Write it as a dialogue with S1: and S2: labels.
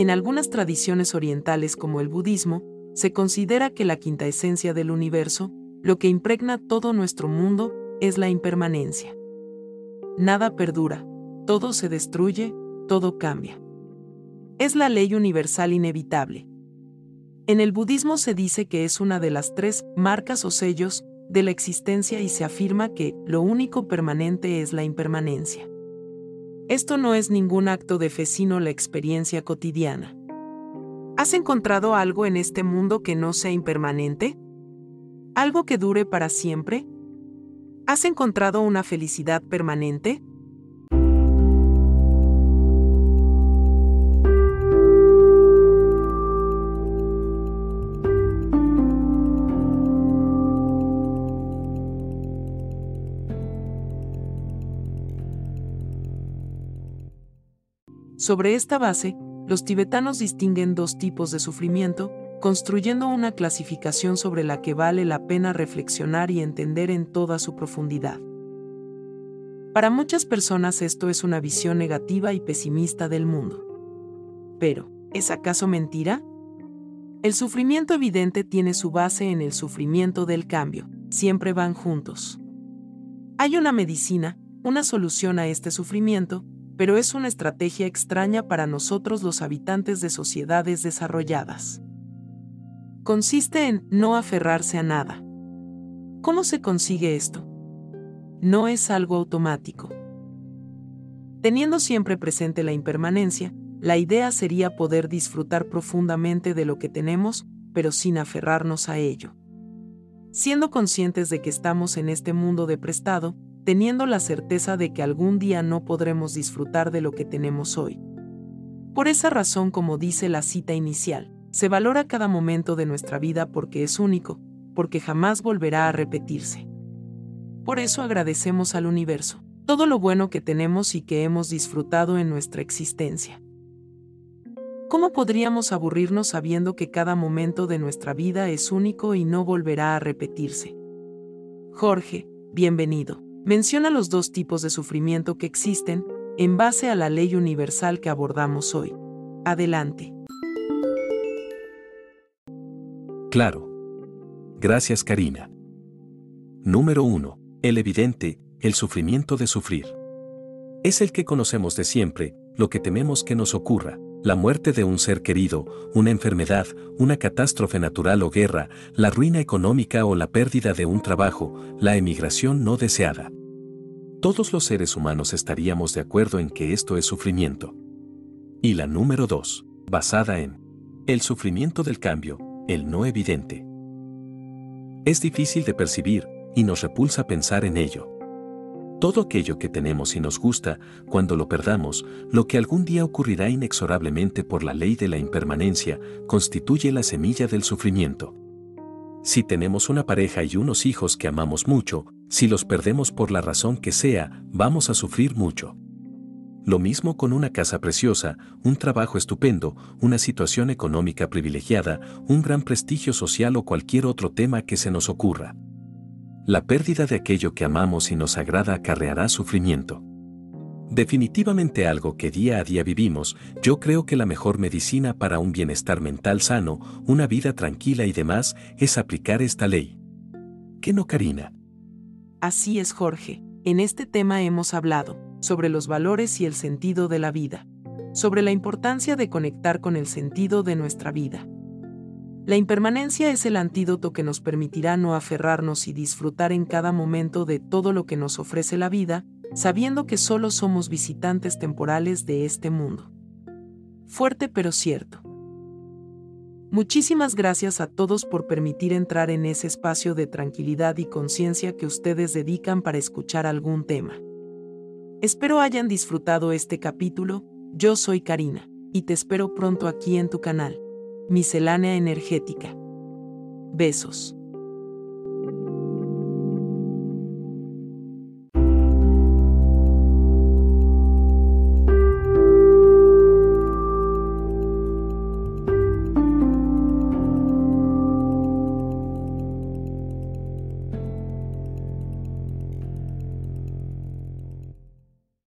S1: En algunas tradiciones orientales como el budismo, se considera que la quinta esencia del universo, lo que impregna todo nuestro mundo, es la impermanencia. Nada perdura, todo se destruye, todo cambia. Es la ley universal inevitable. En el budismo se dice que es una de las tres marcas o sellos de la existencia y se afirma que lo único permanente es la impermanencia. Esto no es ningún acto de fe sino la experiencia cotidiana. ¿Has encontrado algo en este mundo que no sea impermanente? ¿Algo que dure para siempre? ¿Has encontrado una felicidad permanente? Sobre esta base, los tibetanos distinguen dos tipos de sufrimiento, construyendo una clasificación sobre la que vale la pena reflexionar y entender en toda su profundidad. Para muchas personas esto es una visión negativa y pesimista del mundo. Pero, ¿es acaso mentira? El sufrimiento evidente tiene su base en el sufrimiento del cambio, siempre van juntos. Hay una medicina, una solución a este sufrimiento, pero es una estrategia extraña para nosotros los habitantes de sociedades desarrolladas. Consiste en no aferrarse a nada. ¿Cómo se consigue esto? No es algo automático. Teniendo siempre presente la impermanencia, la idea sería poder disfrutar profundamente de lo que tenemos, pero sin aferrarnos a ello. Siendo conscientes de que estamos en este mundo de prestado, teniendo la certeza de que algún día no podremos disfrutar de lo que tenemos hoy. Por esa razón, como dice la cita inicial, se valora cada momento de nuestra vida porque es único, porque jamás volverá a repetirse. Por eso agradecemos al universo todo lo bueno que tenemos y que hemos disfrutado en nuestra existencia. ¿Cómo podríamos aburrirnos sabiendo que cada momento de nuestra vida es único y no volverá a repetirse? Jorge, bienvenido. Menciona los dos tipos de sufrimiento que existen, en base a la ley universal que abordamos hoy. Adelante.
S2: Claro. Gracias, Karina. Número 1. El evidente, el sufrimiento de sufrir. Es el que conocemos de siempre, lo que tememos que nos ocurra, la muerte de un ser querido, una enfermedad, una catástrofe natural o guerra, la ruina económica o la pérdida de un trabajo, la emigración no deseada. Todos los seres humanos estaríamos de acuerdo en que esto es sufrimiento. Y la número 2, basada en el sufrimiento del cambio, el no evidente. Es difícil de percibir y nos repulsa pensar en ello. Todo aquello que tenemos y nos gusta, cuando lo perdamos, lo que algún día ocurrirá inexorablemente por la ley de la impermanencia, constituye la semilla del sufrimiento. Si tenemos una pareja y unos hijos que amamos mucho, si los perdemos por la razón que sea, vamos a sufrir mucho. Lo mismo con una casa preciosa, un trabajo estupendo, una situación económica privilegiada, un gran prestigio social o cualquier otro tema que se nos ocurra. La pérdida de aquello que amamos y nos agrada acarreará sufrimiento. Definitivamente algo que día a día vivimos, yo creo que la mejor medicina para un bienestar mental sano, una vida tranquila y demás, es aplicar esta ley. ¿Qué no, Karina?
S1: Así es, Jorge. En este tema hemos hablado sobre los valores y el sentido de la vida, sobre la importancia de conectar con el sentido de nuestra vida. La impermanencia es el antídoto que nos permitirá no aferrarnos y disfrutar en cada momento de todo lo que nos ofrece la vida, sabiendo que solo somos visitantes temporales de este mundo. Fuerte pero cierto. Muchísimas gracias a todos por permitir entrar en ese espacio de tranquilidad y conciencia que ustedes dedican para escuchar algún tema. Espero hayan disfrutado este capítulo, yo soy Karina, y te espero pronto aquí en tu canal miscelánea energética. Besos.